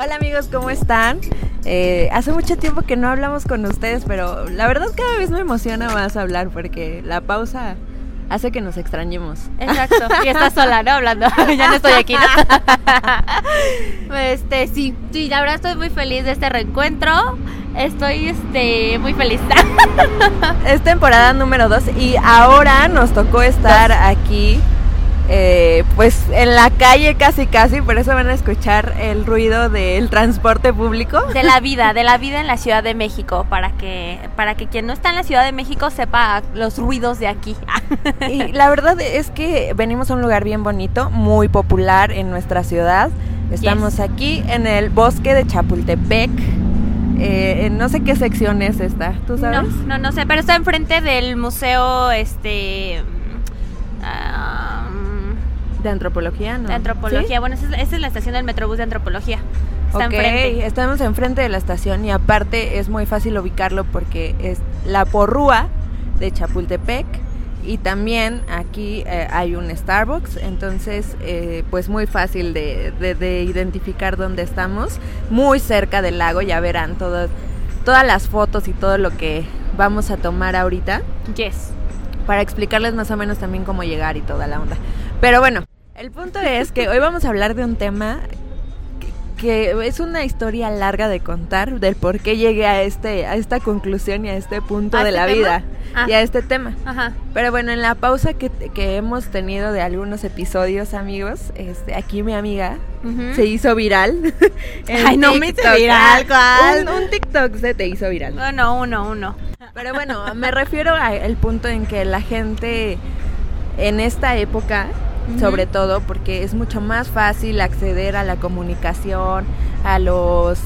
Hola amigos, ¿cómo están? Eh, hace mucho tiempo que no hablamos con ustedes, pero la verdad cada vez me emociona más hablar porque la pausa hace que nos extrañemos. Exacto. Y estás sola, ¿no? Hablando. ya no estoy aquí, ¿no? este, sí, sí, la verdad estoy muy feliz de este reencuentro. Estoy este, muy feliz. es temporada número 2 y ahora nos tocó estar aquí eh, pues en la calle casi casi, por eso van a escuchar el ruido del transporte público. De la vida, de la vida en la Ciudad de México, para que, para que quien no está en la Ciudad de México sepa los ruidos de aquí. y la verdad es que venimos a un lugar bien bonito, muy popular en nuestra ciudad. Estamos aquí en el bosque de Chapultepec. Eh, no sé qué sección es esta, ¿tú sabes? No, no, no sé, pero está enfrente del museo, este... Uh, de antropología, ¿no? De antropología, bueno, esa es, la estación del Metrobús de antropología. Está enfrente. estamos enfrente de la estación y aparte es muy fácil ubicarlo porque es la porrúa de Chapultepec y también aquí eh, hay un Starbucks, entonces eh, pues muy fácil de, de, identificar dónde estamos, muy cerca del lago, ya verán todas todas las fotos y todo lo que vamos a tomar ahorita. Yes. Para explicarles más o menos también cómo llegar y toda la onda. Pero bueno, el punto es que hoy vamos a hablar de un tema que, es una historia larga de contar del por qué llegué a este a esta conclusión y a este punto de este la vida ah. y a este tema. Ajá. Pero bueno, en la pausa que, hemos tenido de algunos episodios, amigos, este, aquí mi amiga se hizo viral. Ay, no me hizo viral, ¿cuál? Un, TikTok se te hizo viral. No, no, uno, uno. Pero bueno, me refiero al punto en que la gente en esta época sobre todo porque es mucho más fácil acceder a la comunicación, a los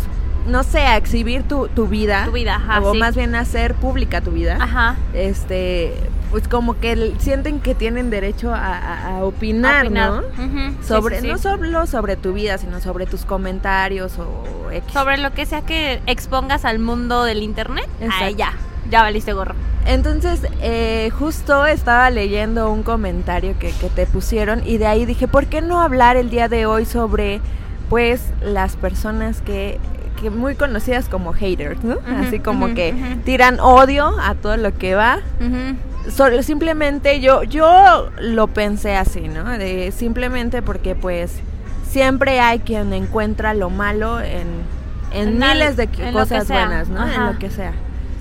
no sé, a exhibir tu, tu vida. Tu vida, ajá, O más bien hacer pública tu vida. Ajá. Este, pues como que sienten que tienen derecho a, opinar, ¿no? Sobre, no solo sobre tu vida, sino sobre tus comentarios o... Sobre lo que sea que expongas al mundo del internet. Ahí ya, ya valiste gorro. Entonces, eh, justo estaba leyendo un comentario que, que, te pusieron y de ahí dije, ¿por qué no hablar el día de hoy sobre, pues, las personas que, que muy conocidas como haters, ¿no? Así como que tiran odio a todo lo que va. Solo, simplemente yo, yo lo pensé así, ¿no? De, simplemente porque, pues, siempre hay quien encuentra lo malo en, en, miles de cosas buenas, ¿no? En lo que sea.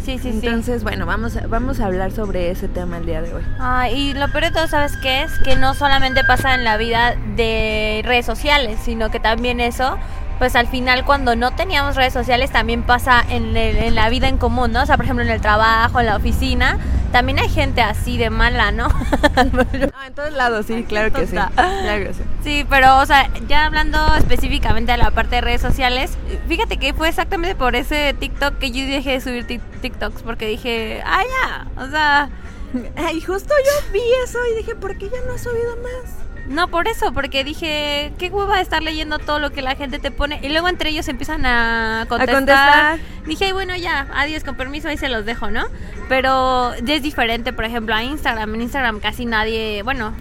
Sí, sí, Entonces, bueno, vamos a, vamos a hablar sobre ese tema el día de hoy. Ah, y lo peor de todo, ¿sabes qué es? Que no solamente pasa en la vida de redes sociales, sino que también eso pues al final cuando no teníamos redes sociales también pasa en, en, la vida en común, ¿no? O sea, por ejemplo, en el trabajo, en la oficina, también hay gente así de mala, ¿no? en todos lados, sí, claro que sí. Claro que sí. Sí, pero, o sea, ya hablando específicamente de la parte de redes sociales, fíjate que fue exactamente por ese TikTok que yo dejé de subir TikToks, porque dije, ah, ya, o sea... Y justo yo vi eso y dije, ¿por qué ya no he subido más? No, por eso, porque dije, qué hueva estar leyendo todo lo que la gente te pone. Y luego entre ellos empiezan a contestar. Dije, bueno, ya, adiós, con permiso, ahí se los dejo, ¿no? Pero ya es diferente, por ejemplo, a Instagram. En Instagram casi nadie, bueno.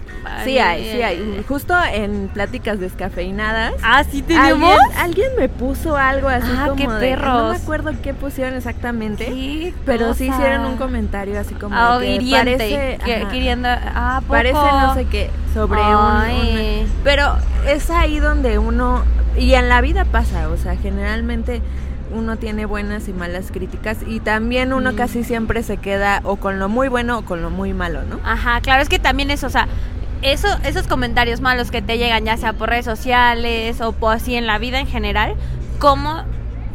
Sí hay, sí hay. Justo en pláticas descafeinadas. Ah, sí tenemos. Alguien, me puso algo así ah, como qué perros. no me acuerdo qué pusieron exactamente. Sí, pero sí hicieron un comentario así como ah, que parece, que, queriendo, ah, parece no sé qué sobre un, pero es ahí donde uno y en la vida pasa, o sea, generalmente uno tiene buenas y malas críticas y también uno casi siempre se queda o con lo muy bueno o con lo muy malo, ¿no? Ajá, claro, es que también eso, o sea, eso, esos comentarios malos que te llegan ya sea por redes sociales o por así en la vida en general, ¿cómo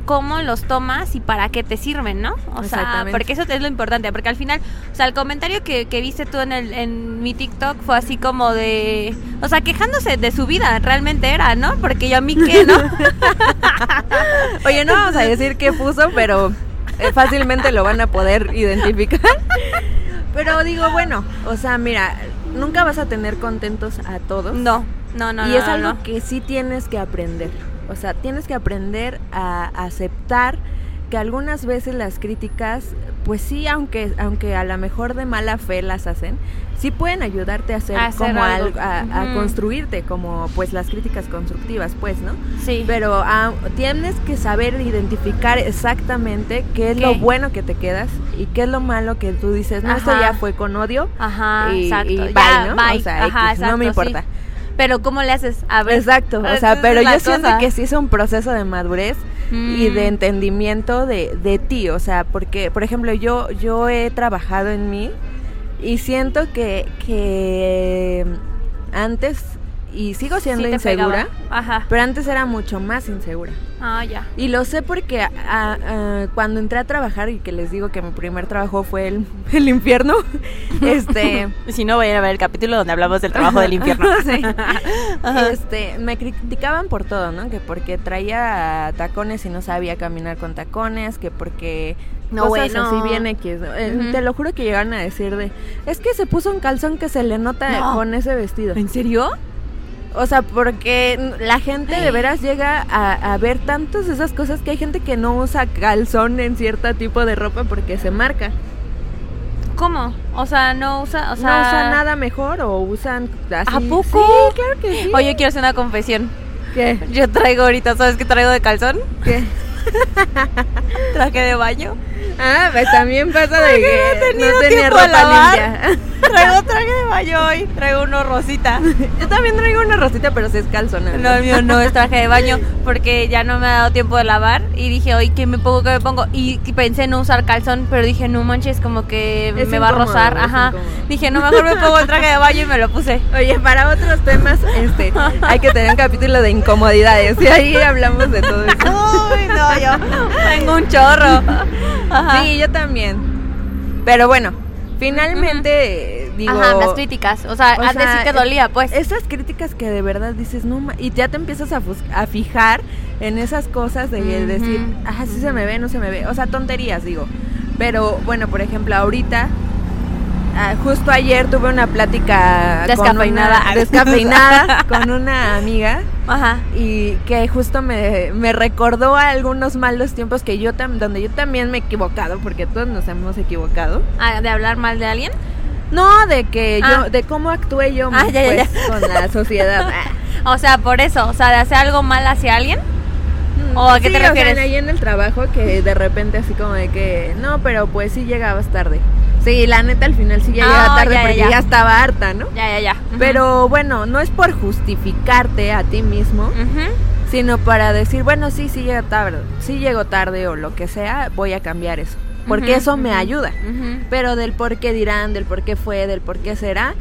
cómo los tomas y para qué te sirven, ¿no? O sea, porque eso es lo importante, porque al final, o sea, el comentario que, viste tú en, el, en mi TikTok fue así como de, o sea, quejándose de su vida, realmente era, ¿no? Porque yo a mí qué, ¿no? Oye, no vamos a decir qué puso, pero eh, fácilmente lo van a poder identificar. Pero digo, bueno, o sea, mira, nunca vas a tener contentos a todos. No, no, no. Y es algo que sí tienes que aprender. O sea, tienes que aprender a aceptar que algunas veces las críticas, pues sí, aunque, aunque a lo mejor de mala fe las hacen, sí pueden ayudarte a hacer, A hacer como algo. a, a construirte, como pues las críticas constructivas, pues, ¿no? Sí. Pero ah, tienes que saber identificar exactamente qué es lo bueno que te quedas y qué es lo malo que tú dices, no, esto ya fue con odio. Ajá, y, exacto. y bye, Ya, ¿no? bye. O sea, Ajá, X, no me exacto, sí. Pero ¿cómo le haces? A ver. Exacto, o Esa sea, pero yo siento que sí es un proceso de madurez y Mm. de entendimiento de, de ti, o sea, porque, por ejemplo, yo, yo he trabajado en mí y siento que, que antes, y sigo siendo Sí insegura. Ajá. pero antes era mucho más insegura. Ah, ya. Y lo sé porque a- a- cuando entré a trabajar y que les digo que mi primer trabajo fue el, el infierno, este... Si no, vayan a ver el capítulo donde hablamos del trabajo del infierno. Sí. Este, me criticaban por todo, ¿no? Que porque traía tacones y no sabía caminar con tacones, que porque No, cosas bueno. así bien X. ¿no? Eh. Te lo juro que llegaron a decir de, es que se puso un calzón que se le nota No. con ese vestido. ¿En serio? O sea, porque la gente de veras llega a, a ver tantas esas cosas que hay gente que no usa calzón en cierto tipo de ropa porque se marca. ¿Cómo? O sea, no usa, o sea... no usan nada mejor o usan así. ¿A poco? Sí, claro que sí. Oye, quiero hacer una confesión. ¿Qué? Yo traigo ahorita, ¿sabes qué traigo de calzón? ¿Qué? Traje de baño. Ah, pues también pasa de que no tenía ropa lavar. limpia. Traigo traje de baño hoy. Traigo uno rosita. Yo también traigo una rosita, pero sí es calzona. No, el mío no es traje de baño porque ya no me ha dado tiempo de lavar y dije, hoy ¿qué me pongo? ¿Qué me pongo? Y, pensé en no usar calzón, pero dije, no manches, como que Es me va a rozar. Ajá. Dije, no, mejor me pongo el traje de baño y me lo puse. Oye, para otros temas, este, hay que tener un capítulo de incomodidades y ahí hablamos de todo eso. Uy, no, yo tengo un chorro. Ajá. Sí, yo también. Pero bueno, finalmente eh, digo. Ajá, las críticas. O sea, o antes sea, sí te dolía, pues. Esas críticas que de verdad dices, no, ma-", y ya te empiezas a, a fijar en esas cosas de decir, ah, sí se me ve, no se me ve. O sea, tonterías, digo. Pero bueno, por ejemplo, ahorita, ah, justo ayer tuve una plática con Descafeinada. una- descafeinada con una amiga Ajá. y que justo me, me recordó a algunos malos tiempos que yo tam- donde yo también me he equivocado, porque todos nos hemos equivocado. Ah, ¿De hablar mal de alguien? No, de que Ah. yo, de cómo actué yo Ah, ya, ya, pues, con la sociedad. Ah. O sea, por eso. O sea, de hacer algo mal hacia alguien. ¿O a qué Sí, te o sea, refieres? ahí en el trabajo que de repente así como de que, no, pero pues sí llegabas tarde. Sí, la neta al final sí ya Ah, llegaba tarde ya, porque ya. ya. estaba harta, ¿no? Ya, ya, ya. Pero bueno, no es por justificarte a ti mismo, sino para decir, bueno, sí, sí llega tarde, sí llego tarde o lo que sea, voy a cambiar eso. Porque eso me ayuda. Pero del por qué dirán, del por qué fue, del por qué será,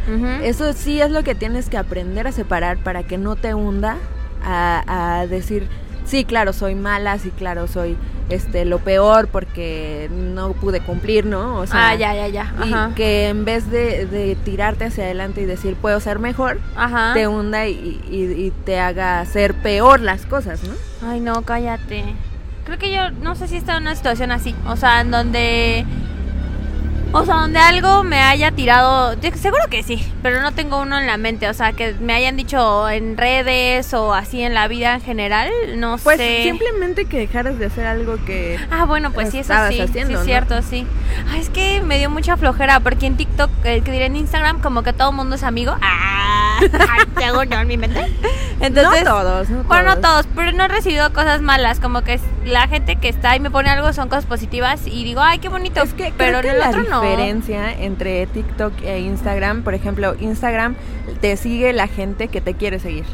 eso sí es lo que tienes que aprender a separar para que no te hunda a, a decir, sí, claro, soy mala, sí, claro, soy este lo peor porque no pude cumplir, ¿no? O sea, ah, ya, ya, ya. y que en vez de, de tirarte hacia adelante y decir, puedo ser mejor, Ajá. te hunda y, y- y te haga hacer peor las cosas, ¿no? Ay, no, cállate. Creo que yo no sé si está en una situación así. O sea, en donde. O sea, donde algo me haya tirado. Seguro que sí, pero no tengo uno en la mente. O sea, que me hayan dicho en redes o así en la vida en general. No Pues sé. simplemente que dejaras de hacer algo que... Ah, bueno, pues sí, eso sí, haciendo, sí ¿no? es cierto, sí. Ay, es que me dio mucha flojera porque en TikTok, eh, que diré en Instagram, como que todo el mundo es amigo. Ah, en mi mente. Entonces, no todos, no bueno, no todos. todos, pero no he recibido cosas malas, como que la gente que está y me pone algo son cosas positivas y digo, ay, qué bonito, Es que pero creo que el la otro no. diferencia entre TikTok e Instagram, por ejemplo, Instagram te sigue la gente que te quiere seguir.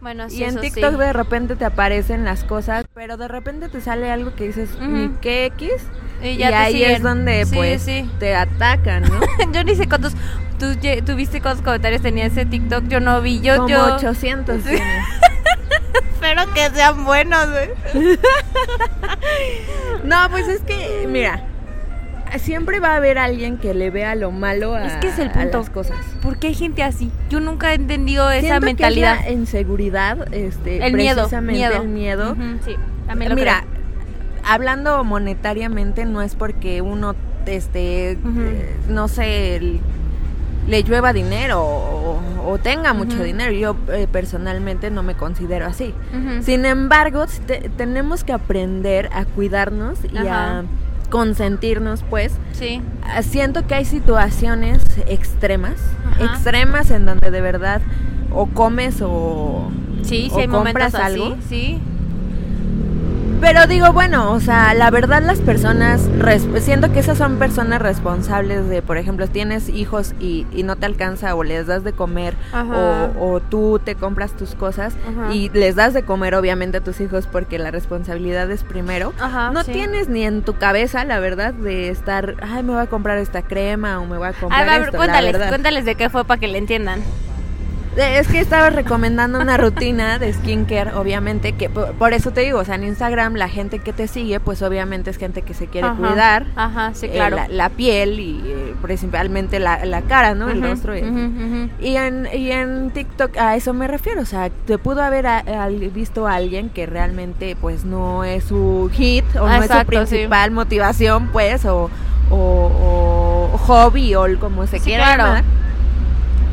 Bueno, sí, y en eso TikTok sí. de repente te aparecen las cosas, pero de repente te sale algo que dices, Ujú. ni qué X. Y Y, ya te ahí siguen. es donde Sí, pues sí. te atacan, ¿no? yo ni sé cuántos, tú, lle- tú viste cuántos comentarios tenía ese TikTok, yo no vi, yo, Como yo 800 Sí. espero que sean buenos, güey. No, pues es que, mira, siempre va a haber alguien que le vea lo malo a, Es que es el punto. las cosas. ¿Por qué hay gente así? Yo nunca he entendido esa mentalidad. Que es la inseguridad, este, el miedo, precisamente miedo. el miedo. Sí, también lo Mira, creo. Hablando monetariamente no es porque uno este eh, no sé le llueva dinero o, o tenga mucho dinero. Yo eh, personalmente no me considero así. Sin embargo, te- tenemos que aprender a cuidarnos y a consentirnos, pues. Sí. Ah, Siento que hay situaciones extremas, extremas en donde de verdad o comes o, Sí, o hay momentos compras así. algo. Sí. Pero digo, bueno, o sea, la verdad las personas, siento que esas son personas responsables de, por ejemplo, tienes hijos y, y no te alcanza o les das de comer o, o tú te compras tus cosas Ajá. y les das de comer obviamente a tus hijos porque la responsabilidad es primero. Ajá, no sí. tienes ni en tu cabeza, la verdad, de estar, ay, me voy a comprar esta crema o me voy a A comprar ver, esto, la cuéntales, cuéntales de qué fue para que le entiendan. Es que estaba recomendando una rutina de skincare, obviamente, que por, por eso te digo, o sea, en Instagram la gente que te sigue, pues obviamente es gente que se quiere Ajá. cuidar. Ajá, sí, eh, claro. la, la piel y eh, principalmente la, la cara, ¿no? El rostro. y- en, y en TikTok a eso me refiero, o sea, te pudo haber a- visto a alguien que realmente pues no es su hit o no es su sí. principal motivación pues o, o- o hobby o como se Sí, quiera claro. llamar.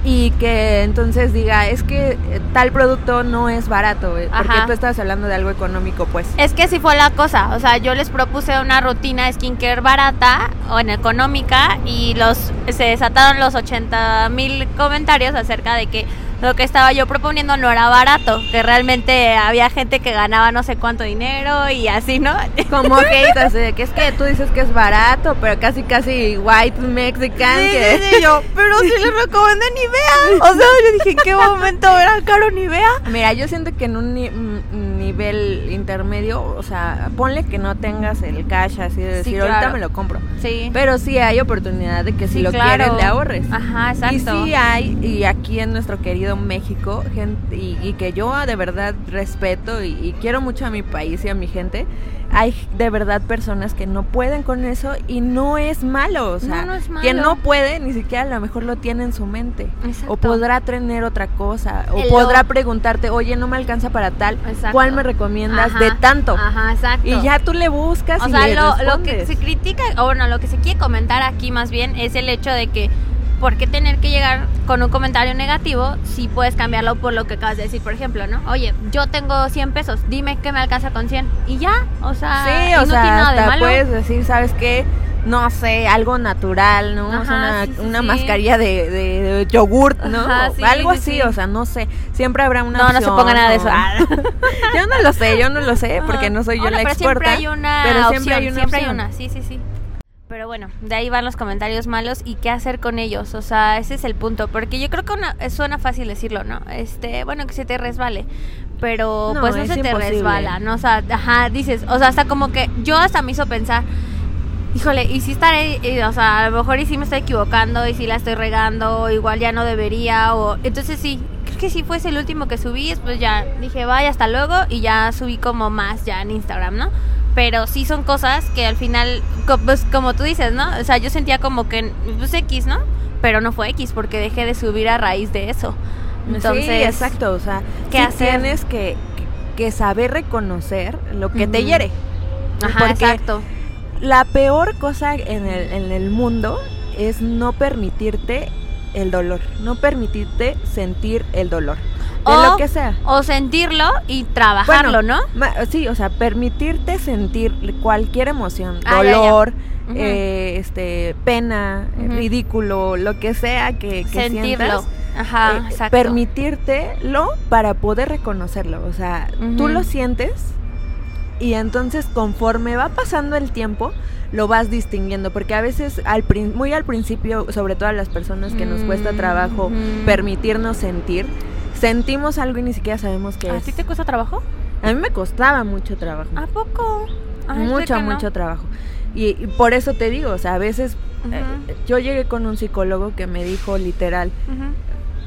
Y que entonces diga, es que eh, tal producto no es barato, eh, porque Ajá. tú estabas hablando de algo económico pues. Es que así fue la cosa, o sea, yo les propuse una rutina skincare barata o en económica y los se desataron los 80 mil comentarios acerca de que lo que estaba yo proponiendo no era barato, que realmente había gente que ganaba no sé cuánto dinero y así, ¿no? Como así de que es que tú dices que es barato, pero casi casi white mexican Sí, que... sí, sí, yo, pero si les recomendé Nivea. O sea, yo dije, ¿en qué momento era caro Nivea? Mira, yo siento que en un nivel intermedio, o sea, ponle que no tengas el cash así de Sí, decir, claro. ahorita me lo compro. Sí. Pero sí hay oportunidad de que si Sí, lo claro. quieres le ahorres. Ajá, exacto. Y sí hay, y aquí en nuestro querido México, gente, y, y que yo de verdad respeto y, y quiero mucho a mi país y a mi gente, hay de verdad personas que no pueden con eso y no es malo. O sea, No, no es quien malo. no puede, ni siquiera a lo mejor lo tiene en su mente. Exacto. O podrá tener otra cosa. O El podrá lo- preguntarte, oye, no me alcanza para tal. Exacto. ¿Cuál me recomiendas Ajá, de tanto? Ajá, exacto. Y ya tú le buscas O y sea, le lo, lo que se critica, o bueno, lo que se quiere comentar aquí más bien es el hecho de que, ¿por qué tener que llegar con un comentario negativo si puedes cambiarlo por lo que acabas de decir, por ejemplo, ¿no? Oye, yo tengo 100 pesos, dime qué me alcanza con 100. Y ya, o sea, Sí, no tiene nada de hasta malo. puedes decir, ¿sabes qué? No sé, algo natural, ¿no? O sea, Ajá, una, sí, sí, una sí. mascarilla de, de, de yogurt, ¿no? Ajá, algo sí, así, sí. o sea, no sé. Siempre habrá una No, no se ponga nada de eso. Ah. yo no lo sé, yo no lo sé, porque no soy yo Bueno, la pero experta. siempre hay una pero siempre opción, hay una siempre hay una, sí, sí, sí. Pero bueno, de ahí van los comentarios malos y qué hacer con ellos, o sea, ese es el punto, porque yo creo que una, suena fácil decirlo, ¿no? Este, bueno, que se te resbale, pero No, pues no se te resbala, ¿no? O sea, ajá, dices, o sea, hasta como que yo hasta me hizo pensar, híjole, y si estaré, y, o sea, a lo mejor y si me estoy equivocando y si la estoy regando, o igual ya no debería, o entonces sí, creo que si fuese el último que subí, pues ya dije, vaya, hasta luego, y ya subí como más ya en Instagram, ¿no? Pero sí son cosas que al final, pues como tú dices, ¿no? O sea, yo sentía como que, pues X, ¿no? Pero no fue X porque dejé de subir a raíz de eso. Entonces, sí, exacto, o sea, ¿qué sí hacer? tienes que, que, saber reconocer lo que te Ujú. hiere. Ajá, exacto. La peor cosa en el, en el mundo es no permitirte el dolor, no permitirte sentir el dolor, de O- lo que sea. O sentirlo y trabajarlo, Bueno, ¿no? ma- sí, o sea, permitirte sentir cualquier emoción, Ah, ya, ya. dolor, eh, este, pena, eh, ridículo, lo que sea que, que Sentirlo. sientas. Ajá, eh, exacto. permitírtelo para poder reconocerlo. O sea, tú lo sientes y entonces conforme va pasando el tiempo lo vas distinguiendo porque a veces al muy al principio sobre todo a las personas que nos cuesta trabajo Ujú. permitirnos sentir sentimos algo y ni siquiera sabemos qué ¿A es ti te cuesta trabajo? a mí me costaba mucho trabajo ¿A poco? Ay, sé mucho no. mucho trabajo y, y por eso te digo o sea a veces eh, yo llegué con un psicólogo que me dijo literal.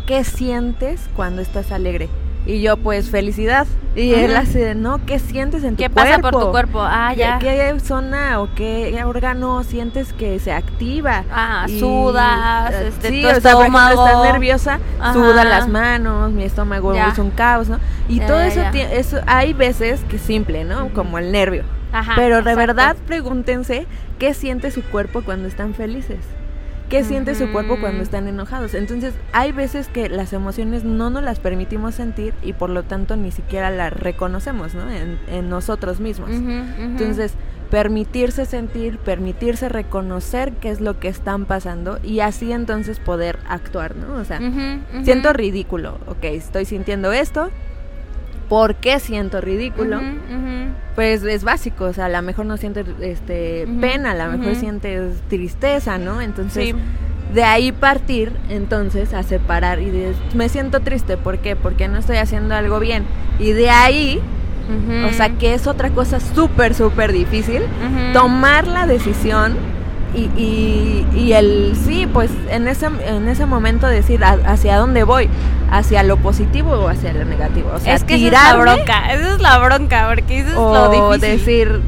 ¿qué sientes cuando estás alegre? Y yo, pues, felicidad. Y Ujú. él de, no, ¿qué sientes en tu ¿Qué cuerpo? pasa por tu cuerpo? Ah, ¿Qué, ya. qué zona o qué órgano sientes que se activa? Ah, Y, sudas, eh, este, sí, tu o sea, por ejemplo, estómago. estás nerviosa, Ajá. suda las manos, mi estómago Ya. es un caos, ¿no? Y Ya, todo eso, eso, hay veces que es simple, ¿no? Como el nervio. Ajá, Pero de exacto. verdad, pregúntense qué siente su cuerpo cuando están felices. Qué siente su cuerpo cuando están enojados. Entonces, hay veces que las emociones no nos las permitimos sentir y por lo tanto ni siquiera las reconocemos, ¿no? En, en nosotros mismos. Entonces, permitirse sentir, permitirse reconocer qué es lo que están pasando y así entonces poder actuar, ¿no? O sea, siento ridículo, ok, estoy sintiendo esto, ¿por qué siento ridículo? Pues es básico, o sea, a lo mejor no sientes este, pena, a lo mejor sientes tristeza, ¿no? Entonces, Sí. de ahí partir entonces a separar y de, me siento triste, ¿por qué? Porque no estoy haciendo algo bien. Y de ahí, o sea, que es otra cosa súper, súper difícil, tomar la decisión y, y, y el sí, pues en ese, en ese momento decir a- hacia dónde voy, hacia lo positivo o hacia lo negativo. O sea, es que esa es tirarme la bronca, esa es la bronca, porque eso es o lo difícil. decir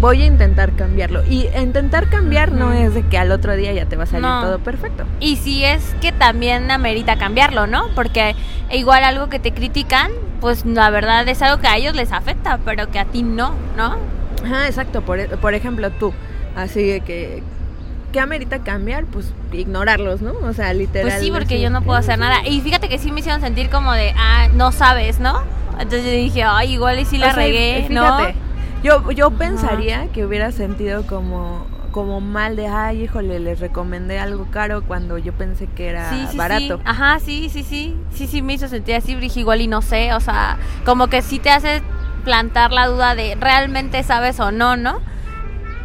voy a intentar cambiarlo. Y intentar cambiar no es de que al otro día ya te va a salir No. todo perfecto. Y si es que también amerita cambiarlo, ¿no? Porque igual algo que te critican, pues la verdad es algo que a ellos les afecta, pero que a ti no, ¿no? Ajá, exacto. Por, por ejemplo, tú, así que ¿qué amerita cambiar? Pues ignorarlos, ¿no? O sea, literal. Pues sí, porque yo no puedo hacer nada. Y fíjate que sí me hicieron sentir como de, ah, no sabes, ¿no? Entonces yo dije, ay, igual y sí la O sea, regué, fíjate, ¿no? Yo, yo pensaría que hubiera sentido como, como mal de, ay, híjole, les recomendé algo caro cuando yo pensé que era Sí, sí, barato. sí. Ajá, sí, sí, sí. Sí, sí, me hizo sentir así, dije igual y no sé. O sea, como que sí te hace plantar la duda de realmente sabes o no, ¿no?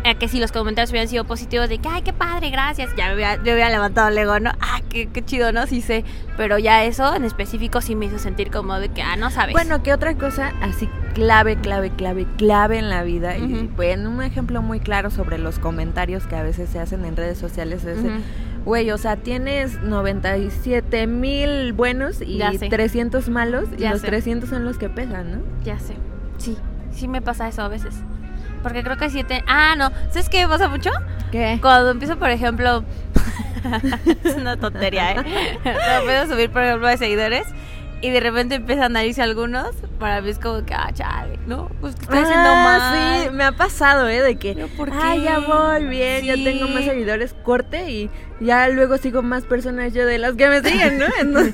Eh, que si los comentarios hubieran sido positivos de que, ay, qué padre, gracias. Ya me hubiera, me hubiera levantado el ego, ¿no? Ah, qué, qué chido, ¿no? Sí sé. Pero ya eso en específico sí me hizo sentir como de que, ah, no sabes. Bueno, que otra cosa así clave, clave, clave, clave en la vida, y Ujú. bueno, un ejemplo muy claro sobre los comentarios que a veces se hacen en redes sociales es, Ujú. güey, o sea, tienes 97 mil buenos y Ya sé. 300 malos, y los sé. 300 son los que pesan, ¿no? Ya sé. Sí, sí me pasa eso a veces. Porque creo que siete. Ah, no. ¿Sabes qué pasa mucho? ¿Qué? Cuando empiezo, por ejemplo. es una tontería, ¿eh? Cuando empiezo a subir, por ejemplo, de seguidores. Y de repente empiezan a irse algunos. Para mí es como que, ah, chale, ¿no? Pues que estoy haciendo Ah, mal. Sí, me ha pasado, ¿eh? De que, ¿Pero por ah, ya voy bien, ya tengo más seguidores, corte y ya luego sigo más personas yo de las que me siguen, ¿no? Entonces,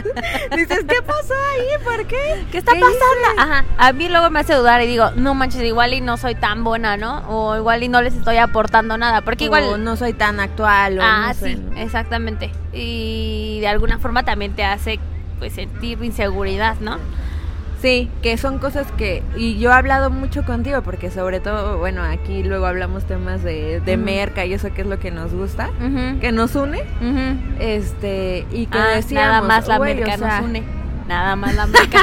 dices, ¿qué pasó ahí? ¿Por qué? ¿Qué está ¿Qué pasando? hice? Ajá. A mí luego me hace dudar y digo, no manches, igual y no soy tan buena, ¿no? O igual y no les estoy aportando nada. Porque igual. O no soy tan actual o Ah, no sé, sí, ¿no? exactamente. Y de alguna forma también te hace pues sentir inseguridad, ¿no? Sí, que son cosas que... Y yo he hablado mucho contigo porque sobre todo, bueno, aquí luego hablamos temas de, de merca y eso que es lo que nos gusta, que nos une, ujú. este, y que Ah, decíamos... nada más la "Güey, merca o sea, nos une. Nada más la merca.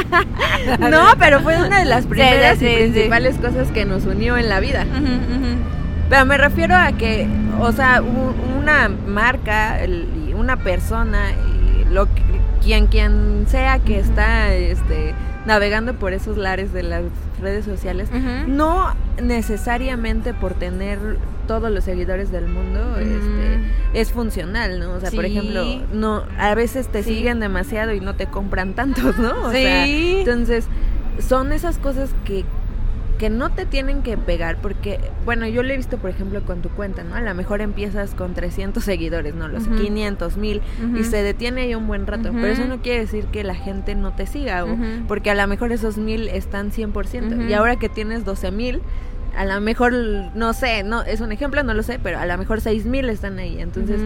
No, pero fue una de las primeras sí, y sí. principales cosas que nos unió en la vida. Pero me refiero a que, o sea, una marca una persona y lo que- quien quien sea que está este navegando por esos lares de las redes sociales, no necesariamente por tener todos los seguidores del mundo este es funcional, ¿no? O sea, por ejemplo, no a veces te Sí. siguen demasiado y no te compran tantos, ¿no? O sea, Sí. entonces, son esas cosas que, que no te tienen que pegar, porque, bueno, yo lo he visto, por ejemplo, con tu cuenta, ¿no? A lo mejor empiezas con 300 seguidores, ¿no? Los Ujú. 500, 1000, y se detiene ahí un buen rato, pero eso no quiere decir que la gente no te siga, o- porque a lo mejor esos 1000 están 100%, Ujú. y ahora que tienes 12 mil, a lo mejor, no sé, no es un ejemplo, no lo sé, pero a lo mejor 6000 están ahí, entonces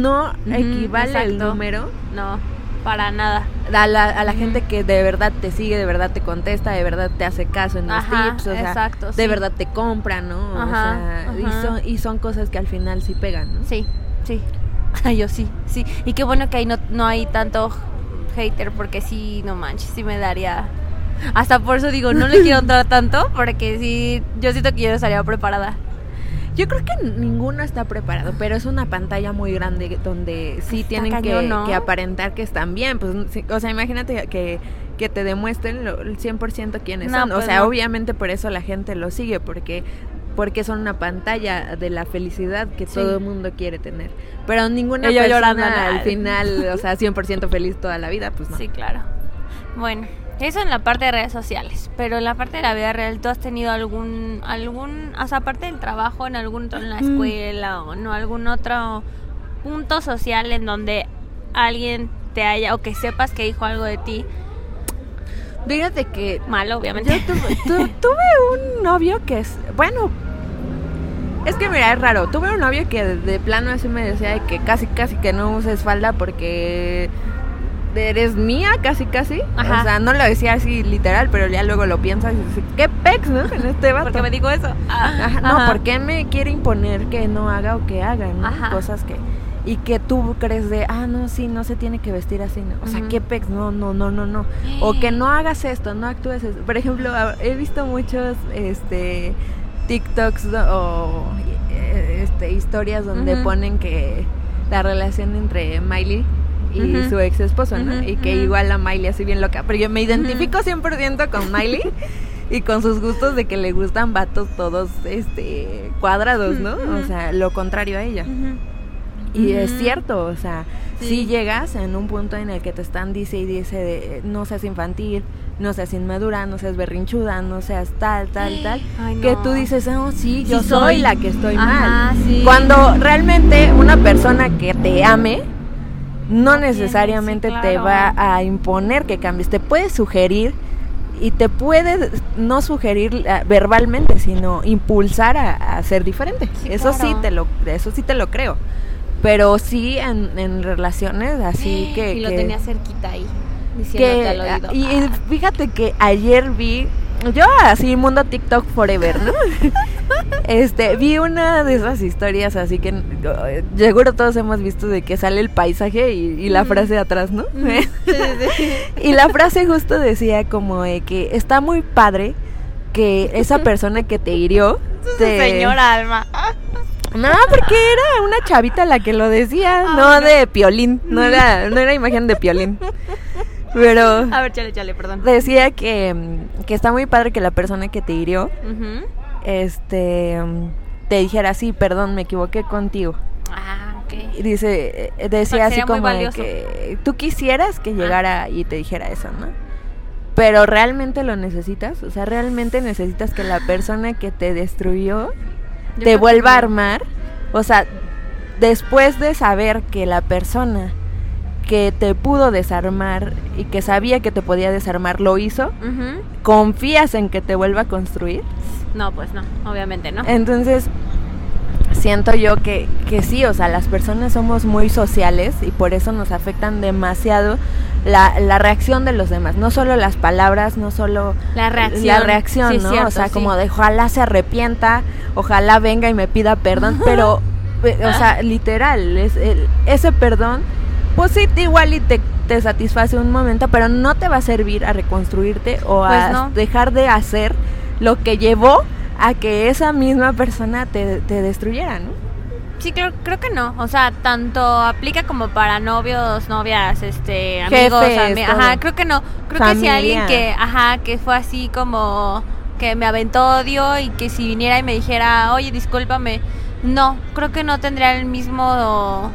no equivale el número No, para nada. a la, a la gente que de verdad te sigue, de verdad te contesta, de verdad te hace caso en los Ajá, tips, o sea, exacto, de sí. verdad te compra, ¿no? Ajá, o sea, y son, y son cosas que al final sí pegan, ¿no? Sí, sí. Yo sí, sí. Y qué bueno que ahí no, no hay tanto hater, porque sí, no manches, sí me daría. Hasta por eso digo, no le quiero entrar tanto, porque sí, yo siento que yo no estaría preparada. Yo creo que ninguno está preparado, pero es una pantalla muy grande donde sí Está tienen que, cañón, ¿no? que aparentar que están bien, pues, o sea, imagínate que, que te demuestren lo- el 100% quiénes No, son, o pues sea, no. obviamente por eso la gente lo sigue, porque porque son una pantalla de la felicidad que Sí. todo el mundo quiere tener. Pero ninguna Ella persona al final, o sea, 100% feliz toda la vida, pues no. Sí, claro. Bueno, eso en la parte de redes sociales, pero en la parte de la vida real, ¿tú has tenido algún, algún, o sea, aparte del trabajo, en algún otro, en la Mm. escuela o no, algún otro punto social en donde alguien te haya o que sepas que dijo algo de ti Fíjate que malo, obviamente. yo tuve, tu- tuve un novio que es, bueno, es que mira, es raro. Tuve un novio que de, de plano así me decía de que casi, casi que no uses falda porque eres mía, casi, casi. Ajá. O sea, no lo decía así literal, pero ya luego lo piensas y dices, ¿qué pex, no? En este vato. Porque me dijo eso. Ajá, no, ¿por qué me quiere imponer que no haga o que haga, ¿no? Ajá. Cosas que... Y que tú crees de, ah, no, sí, no se tiene que vestir así, ¿no? O sea. ¿qué pex? No, no, no, no, no. O que no hagas esto, no actúes esto. Por ejemplo, he visto muchos, este, TikToks o eh, este, historias donde ponen que la relación entre Miley y su ex esposo, ¿no? Y que igual la Miley así bien loca. Pero yo me identifico 100% con Miley y con sus gustos de que le gustan vatos todos este cuadrados, ¿no? O sea, lo contrario a ella. Y es cierto, o sea, Sí. si llegas en un punto en el que te están dice y dice de no seas infantil, no seas inmadura, no seas berrinchuda, no seas tal, tal, tal, Ay, que no. tú dices, oh, sí, Sí yo soy. soy. la que estoy Ajá, mal. sí. Cuando realmente una persona que te ame, no, necesariamente sí, te va a imponer que cambies, te puede sugerir y te puede no sugerir eh, verbalmente, sino impulsar a, a ser diferente. Sí, eso sí te lo, eso sí te lo creo. Pero sí en, en relaciones así que... y lo que- tenía cerquita ahí, diciéndote que al oído. y Ah. fíjate que ayer vi yo así mundo TikTok forever, ¿no? este, vi una de esas historias así que eh, seguro todos hemos visto de que sale el paisaje y, y la Ujú. frase atrás, ¿no? Sí, sí. y la frase justo decía como de que está muy padre que esa persona que te hirió te- Señora Alma. no, porque era una chavita la que lo decía, Ah, no bueno. de piolín, no era, no era imagen de piolín. Pero A ver, chale, chale, perdón. decía que, que está muy padre que la persona que te hirió, este, te dijera, sí, perdón, me equivoqué contigo. Ah, ok. Y dice, eh, decía Sería así como de que tú quisieras que llegara y te dijera eso, ¿no? Pero realmente lo necesitas, o sea, realmente necesitas que la persona que te destruyó Yo te que vuelva a armar. O sea, después de saber que la persona que te pudo desarmar y que sabía que te podía desarmar lo hizo, confías en que te vuelva a construir. No, pues no, obviamente no. Entonces, siento yo que, que sí, o sea, las personas somos muy sociales y por eso nos afectan demasiado la, la reacción de los demás. No solo las palabras, no solo La reacción. la reacción, Sí, ¿no? cierto, o sea, sí. como de ojalá se arrepienta, ojalá venga y me pida perdón, pero, eh, o sea, literal, es, el- ese perdón, pues sí, te- igual y te, te satisface un momento, pero no te va a servir a reconstruirte o a Pues no. dejar de hacer lo que llevó a que esa misma persona te, te destruyera, ¿no? Sí, creo, creo que no. O sea, tanto aplica como para novios, novias, este, amigos, Jefes, ami- ajá, creo que no. Creo que si alguien que, ajá, que fue así como que me aventó odio y que si viniera y me dijera, oye, discúlpame, no, creo que no tendría el mismo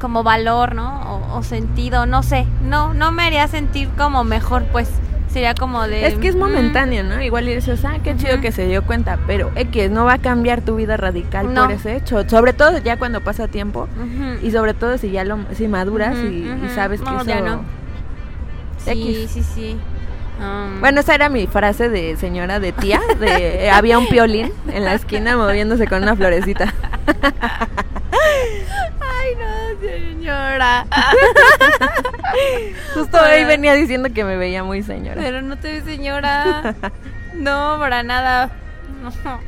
como valor, ¿no? O, o sentido, no sé, no, no me haría sentir como mejor, pues sería como de... Es que es mm, momentáneo, ¿no? Igual dices, ah, qué chido que se dio cuenta, pero X no va a cambiar tu vida radical No. por ese hecho. Sobre todo ya cuando pasa tiempo y sobre todo si ya lo si maduras y, sabes que No, eso ya no. Sí, X. sí, sí. Um, Bueno, esa era mi frase de señora de tía, de eh, había un piolín en la esquina moviéndose con una florecita. Ay, no, señora. Justo hoy venía diciendo que me veía muy señora. Pero no te ves, señora. No, para nada. No.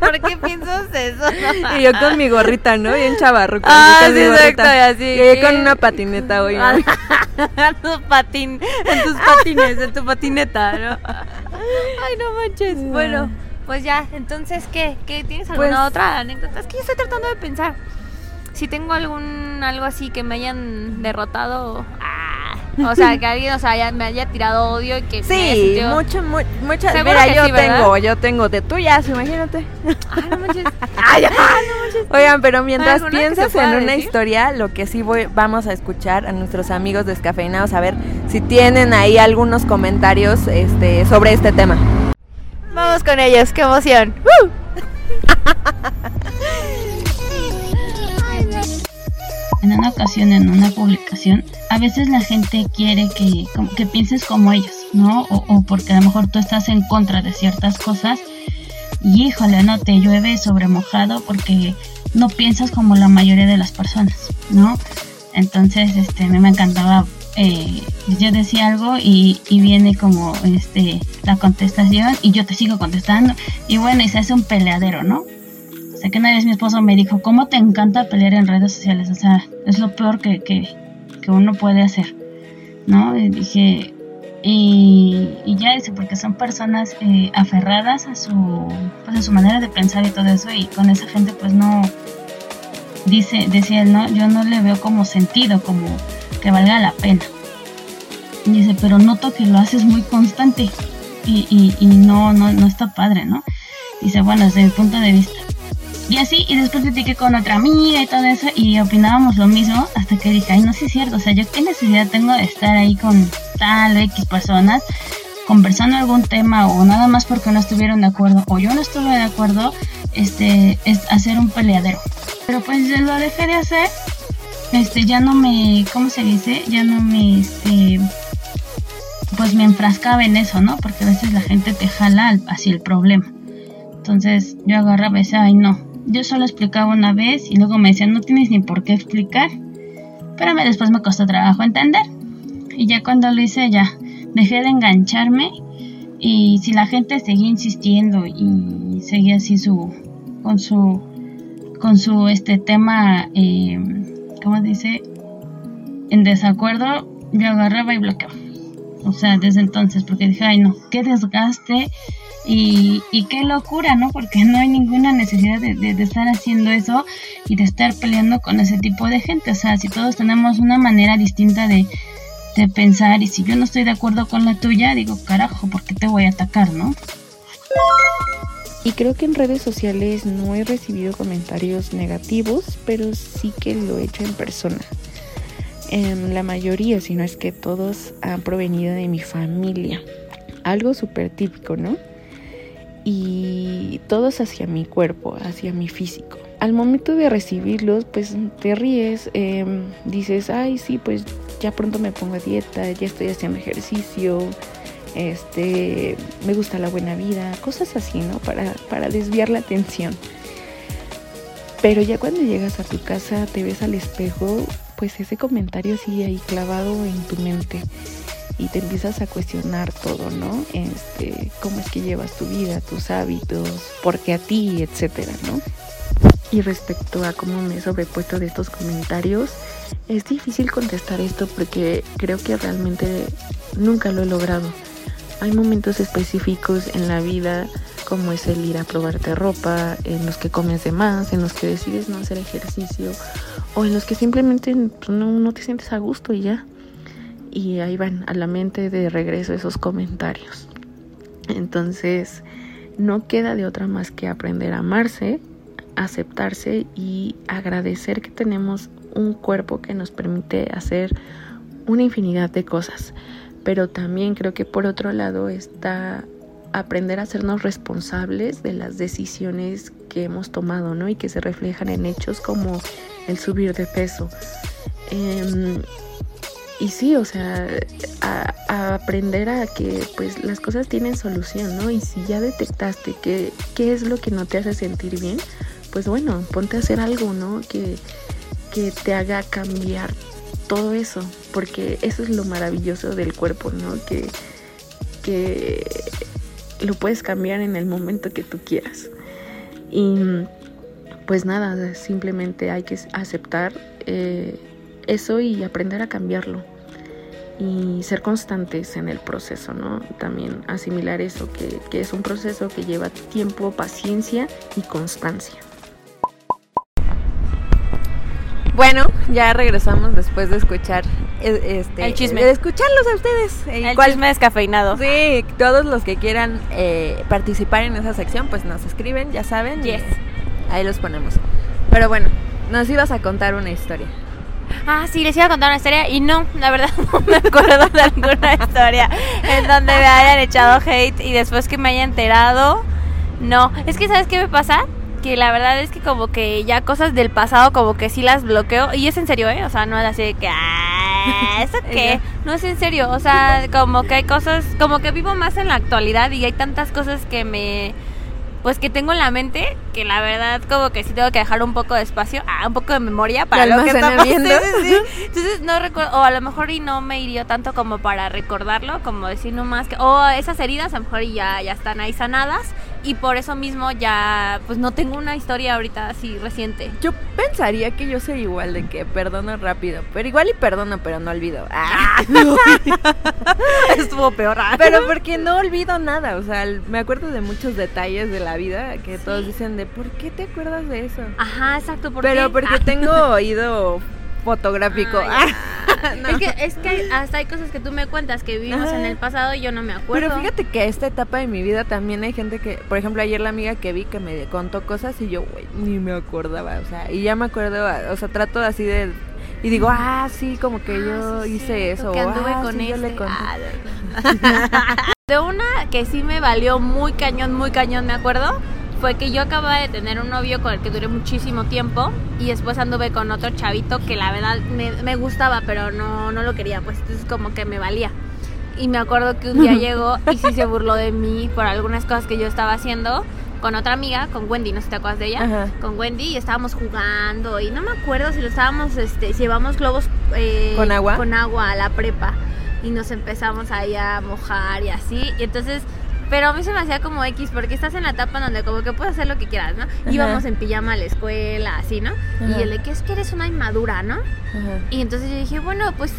¿Por qué piensas eso? Y yo con mi gorrita, ¿no? Bien. Ah, así con sí, mi exacto, así. Y yo con una patineta hoy. ¿no? tu patín, en tus patines, en tu patineta, ¿no? Ay, no manches. Bueno, pues ya, entonces, ¿qué? ¿Qué tienes alguna Pues- otra anécdota? Es que yo estoy tratando de pensar. Si tengo algún algo así que me hayan derrotado, ah, o sea, que alguien o sea, haya- me haya tirado odio y que me haya Sí, sentido- mucho, mu- muchas. Mira, que yo sí, tengo, yo tengo de tuyas, imagínate. Ay, no manches. Ay, ya, no manches. Oigan, pero mientras ¿Alguna que se piensas en una decir? historia, lo que sí voy, vamos a escuchar a nuestros amigos descafeinados a ver si tienen ahí algunos comentarios este, sobre este tema. Vamos con ellos, qué emoción. en una ocasión, en una publicación, a veces la gente quiere que, que pienses como ellos, ¿no? O, porque a lo mejor tú estás en contra de ciertas cosas y híjole, no te llueve sobre mojado porque no piensas como la mayoría de las personas, ¿no? Entonces, este, a mí me encantaba, eh, yo decía algo y, y, viene como este, la contestación y yo te sigo contestando y bueno, y se hace un peleadero, ¿no? O sea, que una mi esposo me dijo, ¿cómo te encanta pelear en redes sociales? O sea, es lo peor que, que, que uno puede hacer, ¿no? Y dije, y, ya eso, porque son personas eh, aferradas a su, pues a su manera de pensar y todo eso, y con esa gente pues no, dice, decía él, no, yo no le veo como sentido, como que valga la pena. Y dice, pero noto que lo haces muy constante y, y, y no, no, no está padre, ¿no? Dice, bueno, desde mi punto de vista. Y así, y después platiqué con otra amiga y todo eso, y opinábamos lo mismo, hasta que dije, ay, no, sí es cierto, o sea, yo qué necesidad tengo de estar ahí con tal X personas, conversando algún tema, o nada más porque no estuvieron de acuerdo, o yo no estuve de acuerdo, este, es hacer un peleadero. Pero pues lo dejé de hacer, este, ya no me, ¿cómo se dice? Ya no me, este, pues me enfrascaba en eso, ¿no? Porque a veces la gente te jala hacia el problema. Entonces yo agarraba decía, ay no, yo solo explicaba una vez y luego me decían, no tienes ni por qué explicar. Pero después me costó trabajo entender. Y ya cuando lo hice, ya dejé de engancharme. Y si la gente seguía insistiendo y seguía así su con su con su este tema, eh, ¿cómo dice? En desacuerdo, yo agarraba y bloqueaba. O sea, desde entonces, porque dije, ay no, qué desgaste y, qué locura, ¿no? Porque no hay ninguna necesidad de, de, de, estar haciendo eso y de estar peleando con ese tipo de gente. O sea, si todos tenemos una manera distinta de, de pensar y si yo no estoy de acuerdo con la tuya, digo, carajo, ¿por qué te voy a atacar, no? Y creo que en redes sociales no he recibido comentarios negativos, pero sí que lo he hecho en persona. En la mayoría, si no es que todos, han provenido de mi familia. Algo súper típico, ¿no? y todos hacia mi cuerpo, hacia mi físico. Al momento de recibirlos, pues te ríes, eh, dices, ay, sí, pues ya pronto me pongo a dieta, ya estoy haciendo ejercicio, este, me gusta la buena vida, cosas así, ¿no? Para, para desviar la atención. Pero ya cuando llegas a tu casa, te ves al espejo, pues ese comentario sigue ahí clavado en tu mente y te empiezas a cuestionar todo, ¿no? Este, cómo es que llevas tu vida, tus hábitos, por qué a ti, etcétera, ¿no? Y respecto a cómo me he sobrepuesto de estos comentarios, es difícil contestar esto porque creo que realmente nunca lo he logrado. Hay momentos específicos en la vida como es el ir a probarte ropa, en los que comes de más, en los que decides no hacer ejercicio o en los que simplemente pues, no, no te sientes a gusto y ya y ahí van a la mente de regreso esos comentarios. Entonces, no queda de otra más que aprender a amarse, aceptarse y agradecer que tenemos un cuerpo que nos permite hacer una infinidad de cosas. Pero también creo que por otro lado está aprender a hacernos responsables de las decisiones que hemos tomado, ¿no? Y que se reflejan en hechos como el subir de peso. Eh, y sí, o sea, aprender a que pues las cosas tienen solución, ¿no? Y si ya detectaste que, qué es lo que no te hace sentir bien, pues bueno, ponte a hacer algo, ¿no? Que, que te haga cambiar todo eso, porque eso es lo maravilloso del cuerpo, ¿no? Que, que lo puedes cambiar en el momento que tú quieras. Y pues nada, simplemente hay que aceptar eh, eso y aprender a cambiarlo y ser constantes en el proceso, ¿no? También asimilar eso, que, que, es un proceso que lleva tiempo, paciencia y constancia. Bueno, ya regresamos después de escuchar este el chisme. de escucharlos a ustedes. El ¿Cuál? chisme descafeinado. Sí, todos los que quieran eh, participar en esa sección, pues nos escriben, ya saben. Yes. Ahí los ponemos. Pero bueno, nos ibas a contar una historia ah, sí, les iba a contar una historia y no, la verdad no me acuerdo de alguna historia en donde me hayan echado hate y después que me haya enterado, no. Es que, ¿sabes qué me pasa? Que la verdad es que como que ya cosas del pasado como que sí las bloqueo y es en serio, ¿eh? O sea, no es así de que ah, ¿eso qué? No es en serio, o sea, como que hay cosas, como que vivo más en la actualidad y hay tantas cosas que me pues que tengo en la mente que la verdad como que sí tengo que dejar un poco de espacio, ah, un poco de memoria para lo que está pasando, sí. Entonces no recuerdo, o a lo mejor y no me hirió tanto como para recordarlo, como decir nomás que, o esas heridas a lo mejor ya, ya están ahí sanadas y por eso mismo ya pues no tengo una historia ahorita así reciente. Yo pensaría que yo soy igual de que perdono rápido, pero igual y perdono, pero no olvido. Ah, Estuvo peor. pero porque no olvido nada, o sea, me acuerdo de muchos detalles de la vida que todos dicen de ¿por qué te acuerdas de eso? Ajá, exacto. ¿por pero qué? porque Ah. tengo oído fotográfico. Ay, Ah, no. Es que, es que hay- hasta hay cosas que tú me cuentas que vivimos Ajá. en el pasado y yo no me acuerdo. Pero fíjate que esta etapa de mi vida también hay gente que, por ejemplo, ayer la amiga que vi que me contó cosas y yo, güey, ni me acordaba, o sea, y ya me acuerdo, o sea, trato así de y digo, ah, sí, como que yo Ah, sí, hice cierto, eso, Que o, anduve ah, con sí, yo le este. conté. Ah, de una que sí me valió muy cañón, muy cañón, me acuerdo. Fue que yo acababa de tener un novio con el que duré muchísimo tiempo y después anduve con otro chavito que la verdad me, me gustaba, pero no, no lo quería, pues entonces como que me valía. Y me acuerdo que un día llegó y sí se burló de mí por algunas cosas que yo estaba haciendo con otra amiga, con Wendy, no sé si te acuerdas de ella, Ajá. con Wendy y estábamos jugando y no me acuerdo si lo estábamos, este, si llevamos globos eh, ¿Con agua? con agua a la prepa y nos empezamos ahí a mojar y así y entonces pero a mí se me hacía como X porque estás en la etapa donde como que puedes hacer lo que quieras, ¿no? Ajá. Íbamos en pijama a la escuela, así, ¿no? Ajá. Y el de que es que eres una inmadura, ¿no? Ajá. Y entonces yo dije, bueno, pues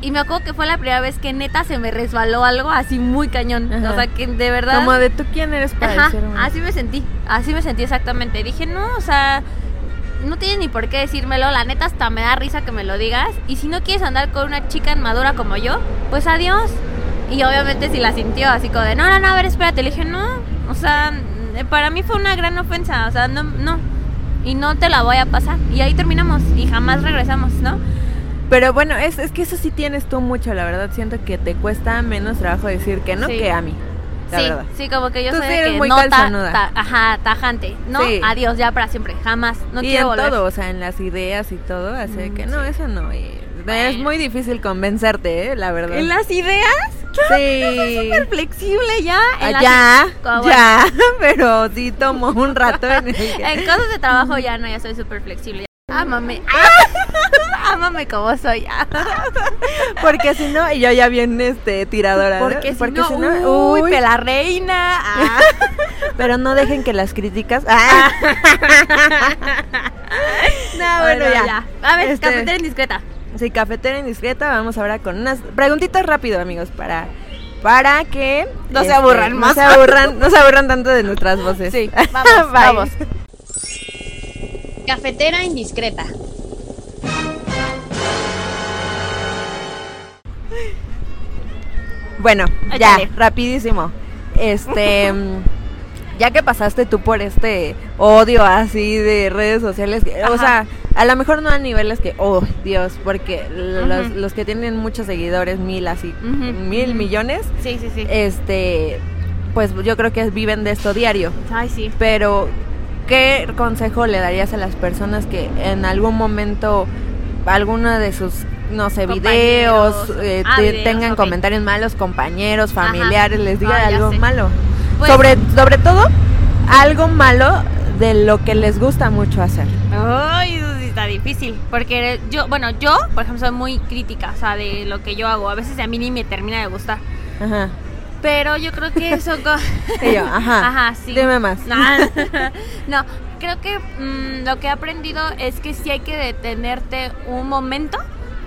y me acuerdo que fue la primera vez que neta se me resbaló algo así muy cañón, o sea, que de verdad Como de tú quién eres para Ajá, así me sentí, así me sentí exactamente. Dije, no, o sea, no tienes ni por qué decírmelo, la neta hasta me da risa que me lo digas. Y si no quieres andar con una chica inmadura como yo, pues adiós. Y obviamente si la sintió así como de, no, no, no, a ver, espérate, le dije, no, o sea, para mí fue una gran ofensa, o sea, no, no. Y no te la voy a pasar. Y ahí terminamos y jamás regresamos, ¿no? Pero bueno, es, es que eso sí tienes tú mucho, la verdad, siento que te cuesta menos trabajo decir que no Sí. que a mí. La sí, verdad. sí, como que yo Tú soy de que muy no ta- ta- ajá, tajante. No, Sí. adiós, ya para siempre, jamás. No y quiero en volver. todo, o sea, en las ideas y todo, así de Mm, que no, sí. eso no. y es muy difícil convencerte, ¿eh? la verdad. ¿En las ideas? Sí. Súper flexible ya. En, Ah, ya, Como- ya, pero sí tomó un rato en el que... en cosas de trabajo ya no, ya soy súper flexible. Ámame. Ámame como soy. Porque si no, y yo ya bien este, tiradora. ¿no? Porque si no, uy, uy, pela reina. Ah. pero no dejen que las críticas... Ah. no, bueno, Bueno, ya. A ver, Este- cafetera indiscreta. Sí, cafetera indiscreta. Vamos ahora con unas preguntitas rápido, amigos, para para que este, No se aburran no más. se aburran, no se aburran tanto de nuestras voces. Sí, vamos, Bye. vamos. Cafetera indiscreta. Bueno, Échale. ya, rapidísimo. Este, ya que pasaste tú por este odio así de redes sociales, o sea, a lo mejor no a niveles que, oh, Dios, porque los, los que tienen muchos seguidores, mil así, mil millones, Sí, sí, sí. este, pues yo creo que viven de esto diario. Ay, sí. Pero, ¿qué consejo le darías a las personas que en algún momento alguno de sus, no sé, videos, eh, Ah, videos, tengan comentarios malos, compañeros, Ajá. familiares, les diga Ah, algo sé. malo? Pues- sobre, sobre todo, algo malo de lo que les gusta mucho hacer. Ay, está difícil. Porque yo, bueno, yo, por ejemplo, soy muy crítica, o sea, de lo que yo hago. A veces a mí ni me termina de gustar. Ajá. Pero yo creo que. Y yo, ajá. Ajá, sí. Dime más. No, no, creo que mm, lo que he aprendido es que sí hay que detenerte un momento